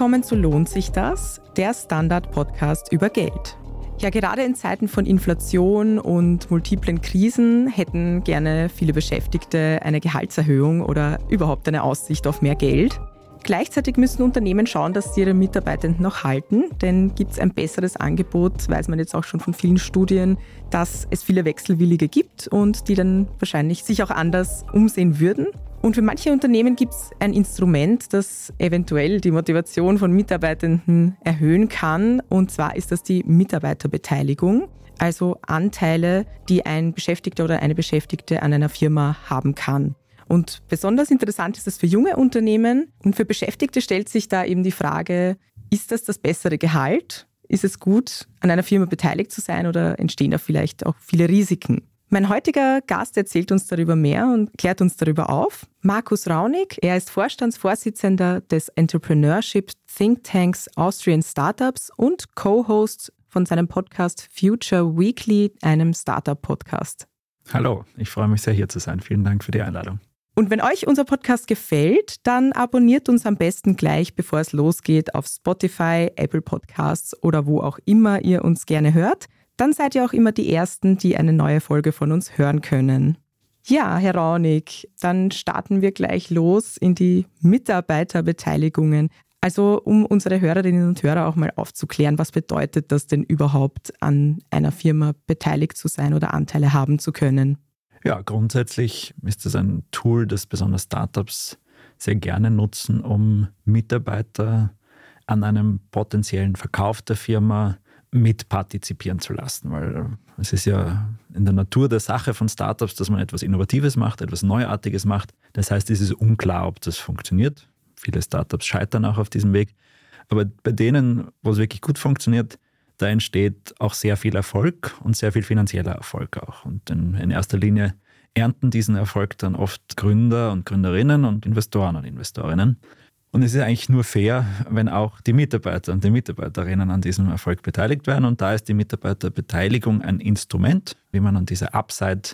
Willkommen zu Lohnt sich das, der Standard-Podcast über Geld. Ja, gerade in Zeiten von Inflation und multiplen Krisen hätten gerne viele Beschäftigte eine Gehaltserhöhung oder überhaupt eine Aussicht auf mehr Geld. Gleichzeitig müssen Unternehmen schauen, dass sie ihre Mitarbeitenden noch halten, denn gibt es ein besseres Angebot, weiß man jetzt auch schon von vielen Studien, dass es viele Wechselwillige gibt und die dann wahrscheinlich sich auch anders umsehen würden. Und für manche Unternehmen gibt es ein Instrument, das eventuell die Motivation von Mitarbeitenden erhöhen kann. Und zwar ist das die Mitarbeiterbeteiligung, also Anteile, die ein Beschäftigter oder eine Beschäftigte an einer Firma haben kann. Und besonders interessant ist das für junge Unternehmen. Und für Beschäftigte stellt sich da eben die Frage, ist das das bessere Gehalt? Ist es gut, an einer Firma beteiligt zu sein oder entstehen da vielleicht auch viele Risiken? Mein heutiger Gast erzählt uns darüber mehr und klärt uns darüber auf. Markus Raunig, er ist Vorstandsvorsitzender des Entrepreneurship Think Tanks Austrian Startups und Co-Host von seinem Podcast Future Weekly, einem Startup-Podcast. Hallo, ich freue mich sehr hier zu sein. Vielen Dank für die Einladung. Und wenn euch unser Podcast gefällt, dann abonniert uns am besten gleich, bevor es losgeht, auf Spotify, Apple Podcasts oder wo auch immer ihr uns gerne hört. Dann seid ihr auch immer die Ersten, die eine neue Folge von uns hören können. Ja, Herr Raunig, dann starten wir gleich los in die Mitarbeiterbeteiligungen. Also um unsere Hörerinnen und Hörer auch mal aufzuklären, was bedeutet das denn überhaupt, an einer Firma beteiligt zu sein oder Anteile haben zu können? Ja, grundsätzlich ist es ein Tool, das besonders Startups sehr gerne nutzen, um Mitarbeiter an einem potenziellen Verkauf der Firma mitpartizipieren zu lassen, weil es ist ja in der Natur der Sache von Startups, dass man etwas Innovatives macht, etwas Neuartiges macht. Das heißt, es ist unklar, ob das funktioniert. Viele Startups scheitern auch auf diesem Weg. Aber bei denen, wo es wirklich gut funktioniert, da entsteht auch sehr viel Erfolg und sehr viel finanzieller Erfolg auch. Und in, in erster Linie ernten diesen Erfolg dann oft Gründer und Gründerinnen und Investoren und Investorinnen. Und es ist eigentlich nur fair, wenn auch die Mitarbeiter und die Mitarbeiterinnen an diesem Erfolg beteiligt werden. Und da ist die Mitarbeiterbeteiligung ein Instrument, wie man an dieser Upside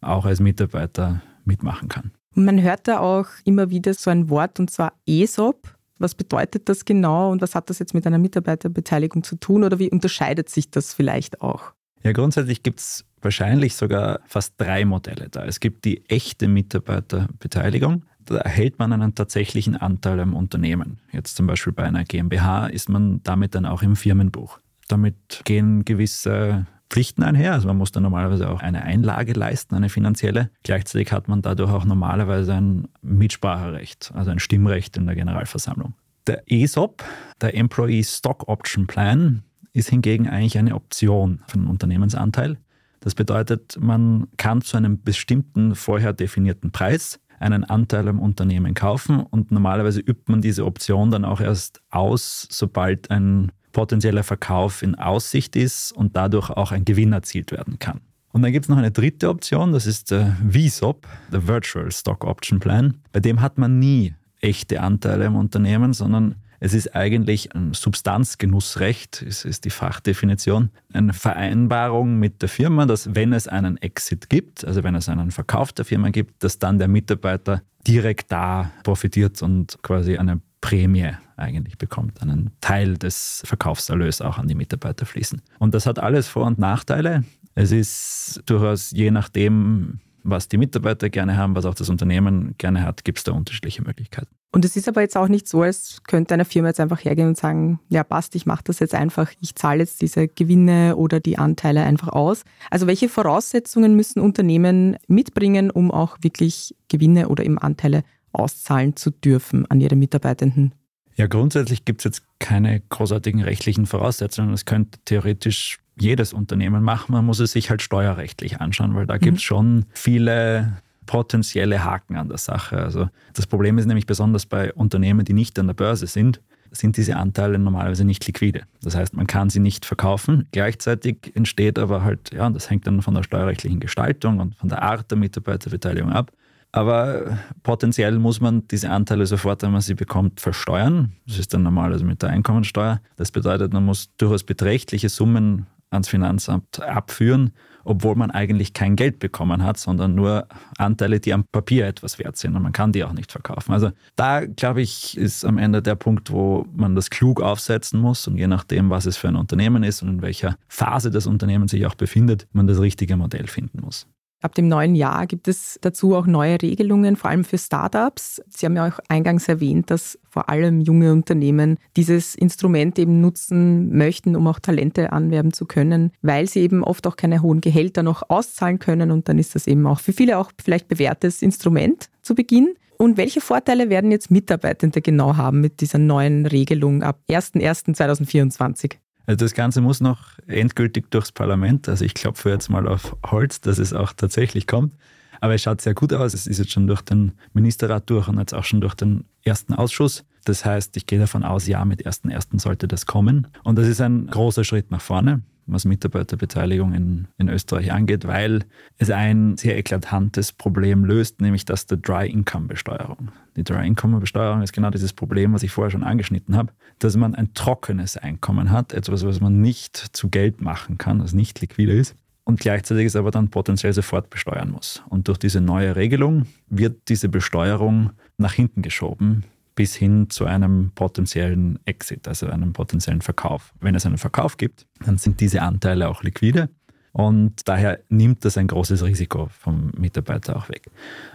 auch als Mitarbeiter mitmachen kann. Man hört da auch immer wieder so ein Wort, und zwar ESOP. Was bedeutet das genau und was hat das jetzt mit einer Mitarbeiterbeteiligung zu tun oder wie unterscheidet sich das vielleicht auch? Ja, grundsätzlich gibt es wahrscheinlich sogar fast drei Modelle da. Es gibt die echte Mitarbeiterbeteiligung. Da erhält man einen tatsächlichen Anteil am Unternehmen. Jetzt zum Beispiel bei einer GmbH ist man damit dann auch im Firmenbuch. Damit gehen gewisse Pflichten einher. Also man muss dann normalerweise auch eine Einlage leisten, eine finanzielle. Gleichzeitig hat man dadurch auch normalerweise ein Mitspracherecht, also ein Stimmrecht in der Generalversammlung. Der ESOP, der Employee Stock Option Plan, ist hingegen eigentlich eine Option für den Unternehmensanteil. Das bedeutet, man kann zu einem bestimmten vorher definierten Preis einen Anteil am Unternehmen kaufen und normalerweise übt man diese Option dann auch erst aus, sobald ein potenzieller Verkauf in Aussicht ist und dadurch auch ein Gewinn erzielt werden kann. Und dann gibt es noch eine dritte Option, das ist der VSOP, der Virtual Stock Option Plan. Bei dem hat man nie echte Anteile im Unternehmen, sondern es ist eigentlich ein Substanzgenussrecht, ist, ist die Fachdefinition, eine Vereinbarung mit der Firma, dass wenn es einen Exit gibt, also wenn es einen Verkauf der Firma gibt, dass dann der Mitarbeiter direkt da profitiert und quasi eine Prämie eigentlich bekommt, einen Teil des Verkaufserlös auch an die Mitarbeiter fließen. Und das hat alles Vor- und Nachteile. Es ist durchaus je nachdem, was die Mitarbeiter gerne haben, was auch das Unternehmen gerne hat, gibt es da unterschiedliche Möglichkeiten. Und es ist aber jetzt auch nicht so, als könnte eine Firma jetzt einfach hergehen und sagen, ja passt, ich mache das jetzt einfach, ich zahle jetzt diese Gewinne oder die Anteile einfach aus. Also welche Voraussetzungen müssen Unternehmen mitbringen, um auch wirklich Gewinne oder eben Anteile auszahlen zu dürfen an ihre Mitarbeitenden? Ja, grundsätzlich gibt es jetzt keine großartigen rechtlichen Voraussetzungen. Das könnte theoretisch jedes Unternehmen machen. Man muss es sich halt steuerrechtlich anschauen, weil da mhm. gibt es schon viele potenzielle Haken an der Sache. Also das Problem ist nämlich besonders bei Unternehmen, die nicht an der Börse sind, sind diese Anteile normalerweise nicht liquide. Das heißt, man kann sie nicht verkaufen. Gleichzeitig entsteht aber halt, ja, das hängt dann von der steuerrechtlichen Gestaltung und von der Art der Mitarbeiterbeteiligung ab. Aber potenziell muss man diese Anteile sofort, wenn man sie bekommt, versteuern. Das ist dann normalerweise mit der Einkommensteuer. Das bedeutet, man muss durchaus beträchtliche Summen ans Finanzamt abführen, obwohl man eigentlich kein Geld bekommen hat, sondern nur Anteile, die am Papier etwas wert sind und man kann die auch nicht verkaufen. Also da, glaube ich, ist am Ende der Punkt, wo man das klug aufsetzen muss und je nachdem, was es für ein Unternehmen ist und in welcher Phase das Unternehmen sich auch befindet, man das richtige Modell finden muss. Ab dem neuen Jahr gibt es dazu auch neue Regelungen, vor allem für Startups. Sie haben ja auch eingangs erwähnt, dass vor allem junge Unternehmen dieses Instrument eben nutzen möchten, um auch Talente anwerben zu können, weil sie eben oft auch keine hohen Gehälter noch auszahlen können. Und dann ist das eben auch für viele auch vielleicht bewährtes Instrument zu Beginn. Und welche Vorteile werden jetzt Mitarbeitende genau haben mit dieser neuen Regelung ab 01.01.2024? Also das Ganze muss noch endgültig durchs Parlament. Also ich klopfe jetzt mal auf Holz, dass es auch tatsächlich kommt. Aber es schaut sehr gut aus. Es ist jetzt schon durch den Ministerrat durch und jetzt auch schon durch den ersten Ausschuss. Das heißt, ich gehe davon aus, ja, mit 1.1. sollte das kommen. Und das ist ein großer Schritt nach vorne was Mitarbeiterbeteiligung in, in Österreich angeht, weil es ein sehr eklatantes Problem löst, nämlich das der Dry-Income-Besteuerung. Die Dry-Income-Besteuerung ist genau dieses Problem, was ich vorher schon angeschnitten habe, dass man ein trockenes Einkommen hat, etwas, was man nicht zu Geld machen kann, das nicht liquide ist und gleichzeitig es aber dann potenziell sofort besteuern muss. Und durch diese neue Regelung wird diese Besteuerung nach hinten geschoben bis hin zu einem potenziellen Exit, also einem potenziellen Verkauf. Wenn es einen Verkauf gibt, dann sind diese Anteile auch liquide und daher nimmt das ein großes Risiko vom Mitarbeiter auch weg.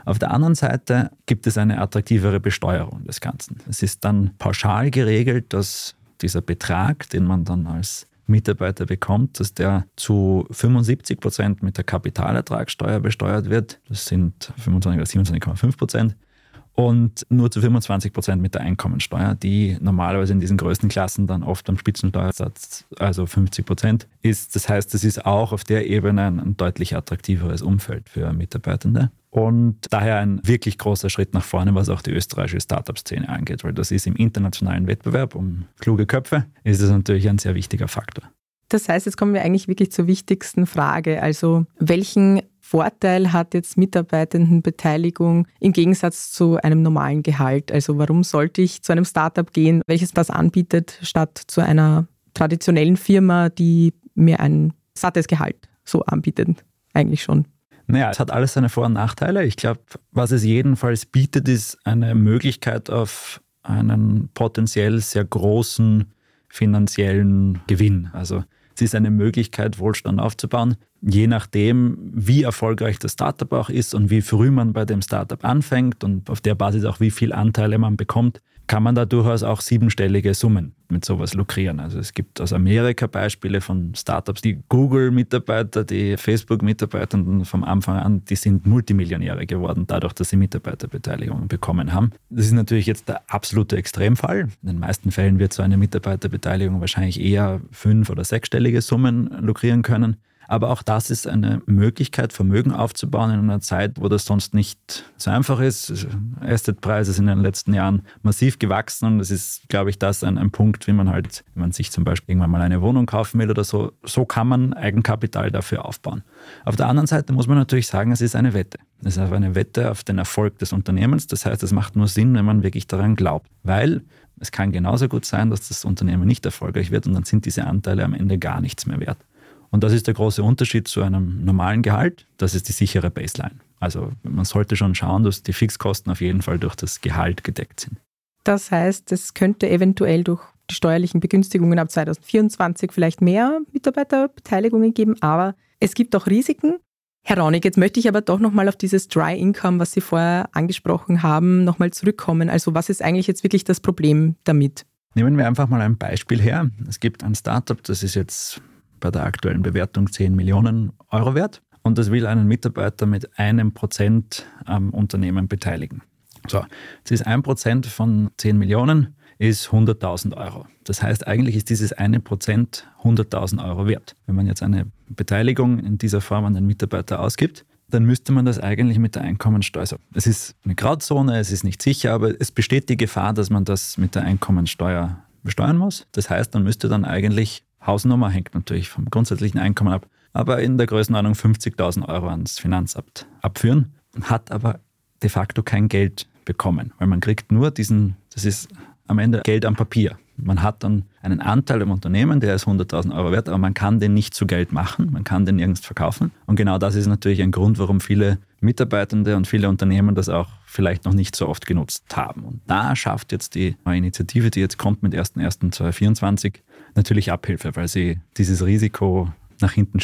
Auf der anderen Seite gibt es eine attraktivere Besteuerung des Ganzen. Es ist dann pauschal geregelt, dass dieser Betrag, den man dann als Mitarbeiter bekommt, dass der zu 75 Prozent mit der Kapitalertragssteuer besteuert wird. Das sind 25 oder 27,5 Prozent und nur zu 25 Prozent mit der Einkommensteuer, die normalerweise in diesen größten Klassen dann oft am Spitzensteuersatz, also 50 Prozent ist. Das heißt, es ist auch auf der Ebene ein, deutlich attraktiveres Umfeld für Mitarbeitende. Und daher ein wirklich großer Schritt nach vorne, was auch die österreichische Startup-Szene angeht, weil das ist im internationalen Wettbewerb um kluge Köpfe, ist es natürlich ein sehr wichtiger Faktor. Das heißt, jetzt kommen wir eigentlich wirklich zur wichtigsten Frage. Also welchen Vorteil hat jetzt Mitarbeitendenbeteiligung im Gegensatz zu einem normalen Gehalt? Also warum sollte ich zu einem Startup gehen, welches das anbietet, statt zu einer traditionellen Firma, die mir ein sattes Gehalt so anbietet? Eigentlich schon. Naja, es hat alles seine Vor- und Nachteile. Ich glaube, was es jedenfalls bietet, ist eine Möglichkeit auf einen potenziell sehr großen finanziellen Gewinn. Also es ist eine Möglichkeit, Wohlstand aufzubauen. Je nachdem, wie erfolgreich das Startup auch ist und wie früh man bei dem Startup anfängt und auf der Basis auch wie viele Anteile man bekommt, kann man da durchaus auch siebenstellige Summen mit sowas lukrieren. Also es gibt aus Amerika Beispiele von Startups, die Google-Mitarbeiter, die Facebook-Mitarbeiter vom Anfang an, die sind Multimillionäre geworden, dadurch, dass sie Mitarbeiterbeteiligung bekommen haben. Das ist natürlich jetzt der absolute Extremfall. In den meisten Fällen wird so eine Mitarbeiterbeteiligung wahrscheinlich eher fünf- oder sechsstellige Summen lukrieren können. Aber auch das ist eine Möglichkeit, Vermögen aufzubauen in einer Zeit, wo das sonst nicht so einfach ist. Assetpreise sind in den letzten Jahren massiv gewachsen und es ist, glaube ich, das ein, ein Punkt, wie man halt, wenn man sich zum Beispiel irgendwann mal eine Wohnung kaufen will oder so, so kann man Eigenkapital dafür aufbauen. Auf der anderen Seite muss man natürlich sagen, es ist eine Wette. Es ist eine Wette auf den Erfolg des Unternehmens. Das heißt, es macht nur Sinn, wenn man wirklich daran glaubt. Weil es kann genauso gut sein, dass das Unternehmen nicht erfolgreich wird und dann sind diese Anteile am Ende gar nichts mehr wert. Und das ist der große Unterschied zu einem normalen Gehalt. Das ist die sichere Baseline. Also man sollte schon schauen, dass die Fixkosten auf jeden Fall durch das Gehalt gedeckt sind. Das heißt, es könnte eventuell durch die steuerlichen Begünstigungen ab 2024 vielleicht mehr Mitarbeiterbeteiligungen geben, aber es gibt auch Risiken. Herr Raunig, jetzt möchte ich aber doch nochmal auf dieses Dry Income, was Sie vorher angesprochen haben, nochmal zurückkommen. Also was ist eigentlich jetzt wirklich das Problem damit? Nehmen wir einfach mal ein Beispiel her. Es gibt ein Startup, das ist jetzt bei der aktuellen Bewertung 10 Millionen Euro wert und das will einen Mitarbeiter mit einem Prozent am Unternehmen beteiligen. So, jetzt ist ein Prozent von 10 Millionen ist 100.000 Euro. Das heißt, eigentlich ist dieses eine Prozent 100.000 Euro wert. Wenn man jetzt eine Beteiligung in dieser Form an den Mitarbeiter ausgibt, dann müsste man das eigentlich mit der Einkommensteuer. Es ist eine Grauzone, es ist nicht sicher, aber es besteht die Gefahr, dass man das mit der Einkommensteuer besteuern muss. Das heißt, man müsste dann eigentlich Hausnummer hängt natürlich vom grundsätzlichen Einkommen ab, aber in der Größenordnung 50.000 Euro ans Finanzamt abführen, hat aber de facto kein Geld bekommen, weil man kriegt nur diesen, das ist am Ende Geld am Papier. Man hat dann einen Anteil im Unternehmen, der ist 100.000 Euro wert, aber man kann den nicht zu Geld machen, man kann den nirgends verkaufen. Und genau das ist natürlich ein Grund, warum viele Mitarbeitende und viele Unternehmen das auch vielleicht noch nicht so oft genutzt haben. Und da schafft jetzt die neue Initiative, die jetzt kommt mit 1.1.2024, natürlich Abhilfe, weil sie dieses Risiko nach hinten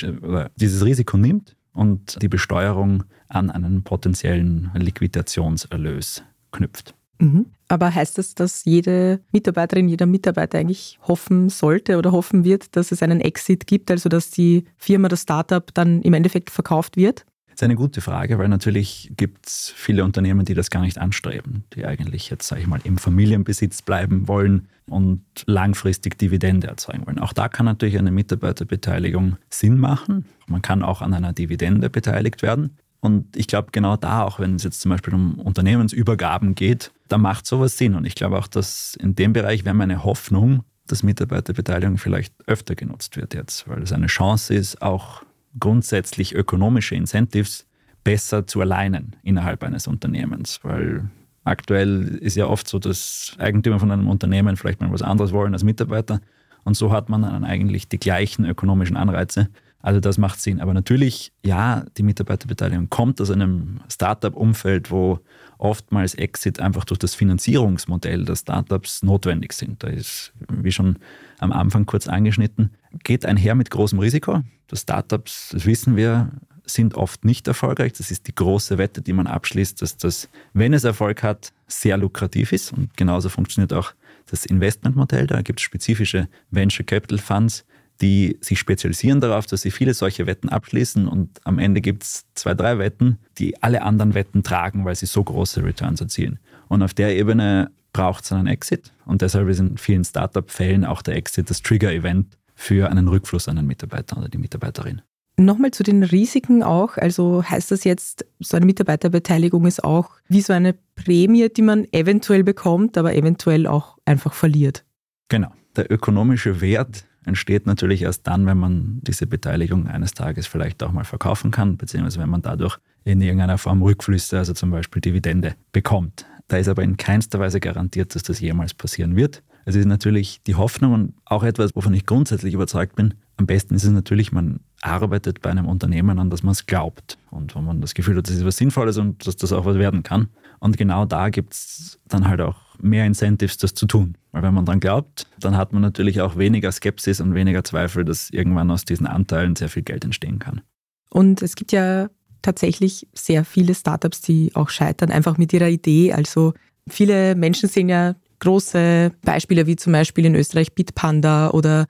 dieses Risiko nimmt und die Besteuerung an einen potenziellen Liquidationserlös knüpft. Mhm. Aber heißt das, dass jede Mitarbeiterin, jeder Mitarbeiter eigentlich hoffen sollte oder hoffen wird, dass es einen Exit gibt, also dass die Firma, das Startup dann im Endeffekt verkauft wird? Ist eine gute Frage, weil natürlich gibt es viele Unternehmen, die das gar nicht anstreben, die eigentlich jetzt, sage ich mal, im Familienbesitz bleiben wollen und langfristig Dividende erzeugen wollen. Auch da kann natürlich eine Mitarbeiterbeteiligung Sinn machen. Man kann auch an einer Dividende beteiligt werden. Und ich glaube, genau da, auch wenn es jetzt zum Beispiel um Unternehmensübergaben geht, da macht sowas Sinn. Und ich glaube auch, dass in dem Bereich wäre meine Hoffnung, dass Mitarbeiterbeteiligung vielleicht öfter genutzt wird jetzt, weil es eine Chance ist, auch grundsätzlich ökonomische Incentives besser zu alignen innerhalb eines Unternehmens, weil aktuell ist ja oft so, dass Eigentümer von einem Unternehmen vielleicht mal was anderes wollen als Mitarbeiter und so hat man dann eigentlich die gleichen ökonomischen Anreize. Also das macht Sinn. Aber natürlich, ja, die Mitarbeiterbeteiligung kommt aus einem Startup-Umfeld, wo oftmals Exit einfach durch das Finanzierungsmodell der Startups notwendig sind. Da ist, wie schon am Anfang kurz angeschnitten, geht einher mit großem Risiko. Das Startups, das wissen wir, sind oft nicht erfolgreich. Das ist die große Wette, die man abschließt, dass das, wenn es Erfolg hat, sehr lukrativ ist. Und genauso funktioniert auch das Investmentmodell. Da gibt es spezifische Venture Capital Funds, die sich spezialisieren darauf, dass sie viele solche Wetten abschließen und am Ende gibt es zwei, drei Wetten, die alle anderen Wetten tragen, weil sie so große Returns erzielen. Und auf der Ebene braucht es einen Exit und deshalb ist in vielen Startup-Fällen auch der Exit das Trigger-Event für einen Rückfluss an den Mitarbeiter oder die Mitarbeiterin. Nochmal zu den Risiken auch. Also heißt das jetzt, so eine Mitarbeiterbeteiligung ist auch wie so eine Prämie, die man eventuell bekommt, aber eventuell auch einfach verliert? Genau. Der ökonomische Wert entsteht natürlich erst dann, wenn man diese Beteiligung eines Tages vielleicht auch mal verkaufen kann, beziehungsweise wenn man dadurch in irgendeiner Form Rückflüsse, also zum Beispiel Dividende, bekommt. Da ist aber in keinster Weise garantiert, dass das jemals passieren wird. Es ist natürlich die Hoffnung und auch etwas, wovon ich grundsätzlich überzeugt bin. Am besten ist es natürlich, man arbeitet bei einem Unternehmen, an das man es glaubt und wo man das Gefühl hat, das ist was Sinnvolles und dass das auch was werden kann. Und genau da gibt es dann halt auch mehr Incentives, das zu tun. Weil wenn man daran glaubt, dann hat man natürlich auch weniger Skepsis und weniger Zweifel, dass irgendwann aus diesen Anteilen sehr viel Geld entstehen kann. Und es gibt ja tatsächlich sehr viele Startups, die auch scheitern, einfach mit ihrer Idee. Also viele Menschen sehen ja große Beispiele, wie zum Beispiel in Österreich Bitpanda oder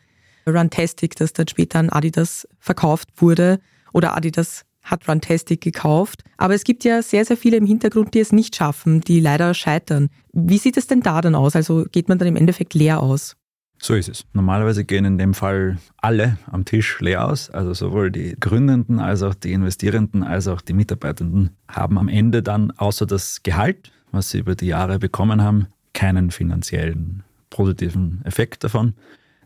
Runtastic, das dann später an Adidas verkauft wurde oder Adidas hat Runtastic gekauft. Aber es gibt ja sehr, sehr viele im Hintergrund, die es nicht schaffen, die leider scheitern. Wie sieht es denn da dann aus? Also geht man dann im Endeffekt leer aus? So ist es. Normalerweise gehen in dem Fall alle am Tisch leer aus. Also sowohl die Gründenden als auch die Investierenden als auch die Mitarbeitenden haben am Ende dann außer das Gehalt, was sie über die Jahre bekommen haben, keinen finanziellen positiven Effekt davon.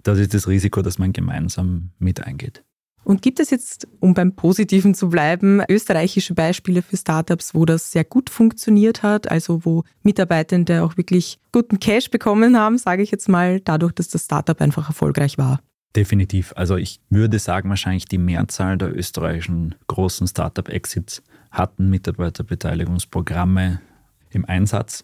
Das ist das Risiko, das man gemeinsam mit eingeht. Und gibt es jetzt, um beim Positiven zu bleiben, österreichische Beispiele für Startups, wo das sehr gut funktioniert hat, also wo Mitarbeitende auch wirklich guten Cash bekommen haben, sage ich jetzt mal, dadurch, dass das Startup einfach erfolgreich war? Definitiv. Also ich würde sagen, wahrscheinlich die Mehrzahl der österreichischen großen Startup-Exits hatten Mitarbeiterbeteiligungsprogramme im Einsatz.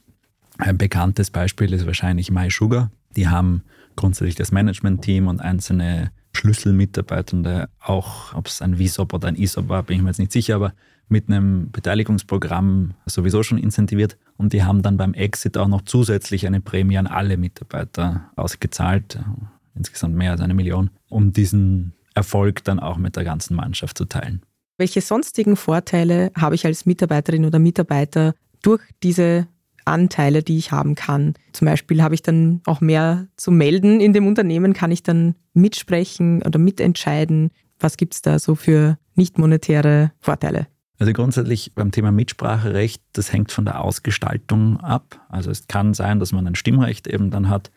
Ein bekanntes Beispiel ist wahrscheinlich MySugar. Die haben grundsätzlich das Management-Team und einzelne Schlüsselmitarbeitende, auch ob es ein VSOP oder ein ISOP war, bin ich mir jetzt nicht sicher, aber mit einem Beteiligungsprogramm sowieso schon incentiviert. Und die haben dann beim Exit auch noch zusätzlich eine Prämie an alle Mitarbeiter ausgezahlt, insgesamt mehr als eine Million, um diesen Erfolg dann auch mit der ganzen Mannschaft zu teilen. Welche sonstigen Vorteile habe ich als Mitarbeiterin oder Mitarbeiter durch diese Anteile, die ich haben kann. Zum Beispiel habe ich dann auch mehr zu melden in dem Unternehmen, kann ich dann mitsprechen oder mitentscheiden. Was gibt es da so für nicht monetäre Vorteile? Also grundsätzlich beim Thema Mitspracherecht, das hängt von der Ausgestaltung ab. Also es kann sein, dass man ein Stimmrecht eben dann hat.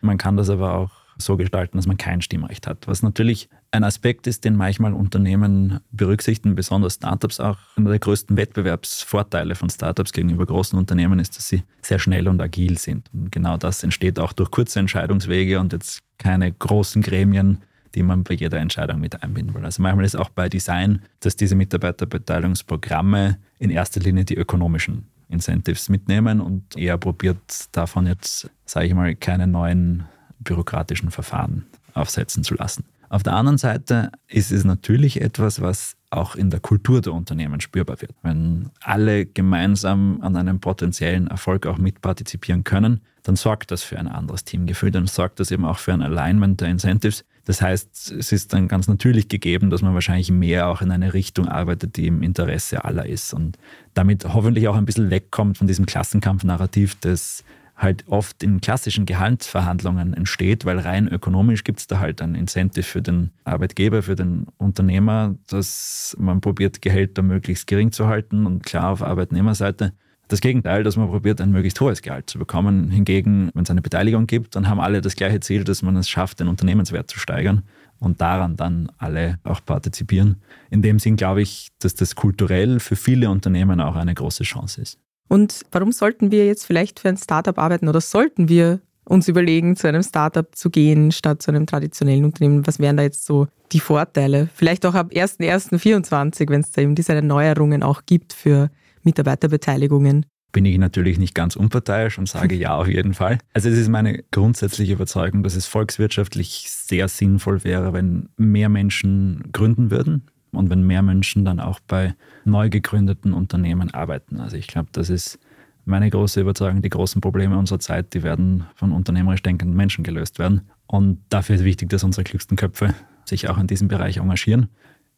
Man kann das aber auch so gestalten, dass man kein Stimmrecht hat. Was natürlich ein Aspekt ist, den manchmal Unternehmen berücksichtigen, besonders Startups auch. Einer der größten Wettbewerbsvorteile von Startups gegenüber großen Unternehmen ist, dass sie sehr schnell und agil sind. Und genau das entsteht auch durch kurze Entscheidungswege und jetzt keine großen Gremien, die man bei jeder Entscheidung mit einbinden will. Also manchmal ist auch bei Design, dass diese Mitarbeiterbeteiligungsprogramme in erster Linie die ökonomischen Incentives mitnehmen und eher probiert davon jetzt, sage ich mal, keine neuen bürokratischen Verfahren aufsetzen zu lassen. Auf der anderen Seite ist es natürlich etwas, was auch in der Kultur der Unternehmen spürbar wird. Wenn alle gemeinsam an einem potenziellen Erfolg auch mitpartizipieren können, dann sorgt das für ein anderes Teamgefühl, dann sorgt das eben auch für ein Alignment der Incentives. Das heißt, es ist dann ganz natürlich gegeben, dass man wahrscheinlich mehr auch in eine Richtung arbeitet, die im Interesse aller ist und damit hoffentlich auch ein bisschen wegkommt von diesem Klassenkampf-Narrativ des halt oft in klassischen Gehaltsverhandlungen entsteht, weil rein ökonomisch gibt es da halt ein Incentive für den Arbeitgeber, für den Unternehmer, dass man probiert, Gehälter möglichst gering zu halten und klar auf Arbeitnehmerseite. Das Gegenteil, dass man probiert, ein möglichst hohes Gehalt zu bekommen. Hingegen, wenn es eine Beteiligung gibt, dann haben alle das gleiche Ziel, dass man es schafft, den Unternehmenswert zu steigern und daran dann alle auch partizipieren. In dem Sinn glaube ich, dass das kulturell für viele Unternehmen auch eine große Chance ist. Und warum sollten wir jetzt vielleicht für ein Startup arbeiten oder sollten wir uns überlegen, zu einem Startup zu gehen, statt zu einem traditionellen Unternehmen? Was wären da jetzt so die Vorteile? Vielleicht auch ab 1.1.24, wenn es da eben diese Neuerungen auch gibt für Mitarbeiterbeteiligungen. Bin ich natürlich nicht ganz unparteiisch und sage ja auf jeden Fall. Also es ist meine grundsätzliche Überzeugung, dass es volkswirtschaftlich sehr sinnvoll wäre, wenn mehr Menschen gründen würden, und wenn mehr Menschen dann auch bei neu gegründeten Unternehmen arbeiten. Also ich glaube, das ist meine große Überzeugung, die großen Probleme unserer Zeit, die werden von unternehmerisch denkenden Menschen gelöst werden. Und dafür ist wichtig, dass unsere klügsten Köpfe sich auch in diesem Bereich engagieren.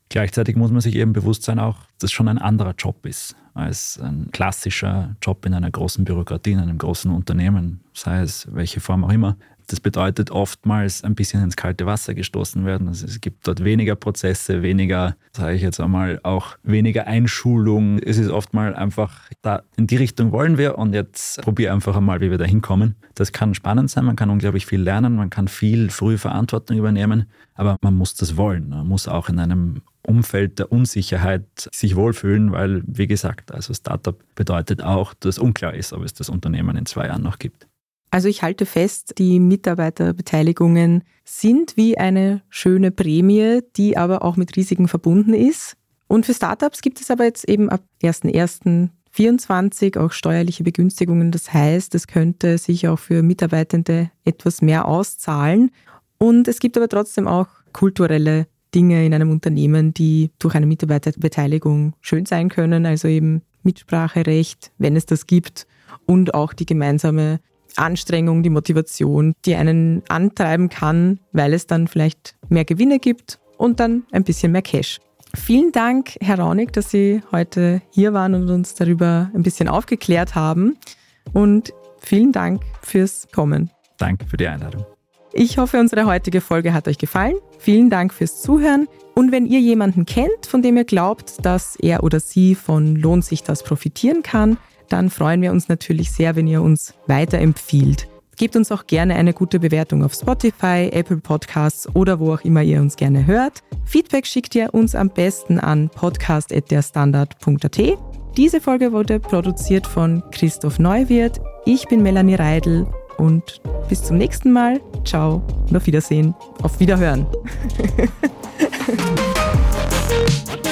Gleichzeitig muss man sich eben bewusst sein, auch, dass schon ein anderer Job ist als ein klassischer Job in einer großen Bürokratie, in einem großen Unternehmen, sei es welche Form auch immer. Das bedeutet oftmals ein bisschen ins kalte Wasser gestoßen werden. Also es gibt dort weniger Prozesse, weniger, sage ich jetzt einmal, auch weniger Einschulung. Es ist oftmals einfach, da in die Richtung wollen wir und jetzt probier einfach einmal, wie wir da hinkommen. Das kann spannend sein, man kann unglaublich viel lernen, man kann viel früh Verantwortung übernehmen, aber man muss das wollen. Man muss auch in einem Umfeld der Unsicherheit sich wohlfühlen, weil, wie gesagt, also Startup bedeutet auch, dass unklar ist, ob es das Unternehmen in zwei Jahren noch gibt. Also ich halte fest, die Mitarbeiterbeteiligungen sind wie eine schöne Prämie, die aber auch mit Risiken verbunden ist. Und für Startups gibt es aber jetzt eben ab 1.1.24 auch steuerliche Begünstigungen. Das heißt, es könnte sich auch für Mitarbeitende etwas mehr auszahlen. Und es gibt aber trotzdem auch kulturelle Dinge in einem Unternehmen, die durch eine Mitarbeiterbeteiligung schön sein können. Also eben Mitspracherecht, wenn es das gibt, und auch die gemeinsame Anstrengung, die Motivation, die einen antreiben kann, weil es dann vielleicht mehr Gewinne gibt und dann ein bisschen mehr Cash. Vielen Dank, Herr Raunig, dass Sie heute hier waren und uns darüber ein bisschen aufgeklärt haben. Und vielen Dank fürs Kommen. Danke für die Einladung. Ich hoffe, unsere heutige Folge hat euch gefallen. Vielen Dank fürs Zuhören. Und wenn ihr jemanden kennt, von dem ihr glaubt, dass er oder sie von Lohnt sich das profitieren kann, dann freuen wir uns natürlich sehr, wenn ihr uns weiterempfiehlt. Gebt uns auch gerne eine gute Bewertung auf Spotify, Apple Podcasts oder wo auch immer ihr uns gerne hört. Feedback schickt ihr uns am besten an podcast.derstandard.at. Diese Folge wurde produziert von Christoph Neuwirth. Ich bin Melanie Reidel und bis zum nächsten Mal. Ciao und auf Wiedersehen. Auf Wiederhören.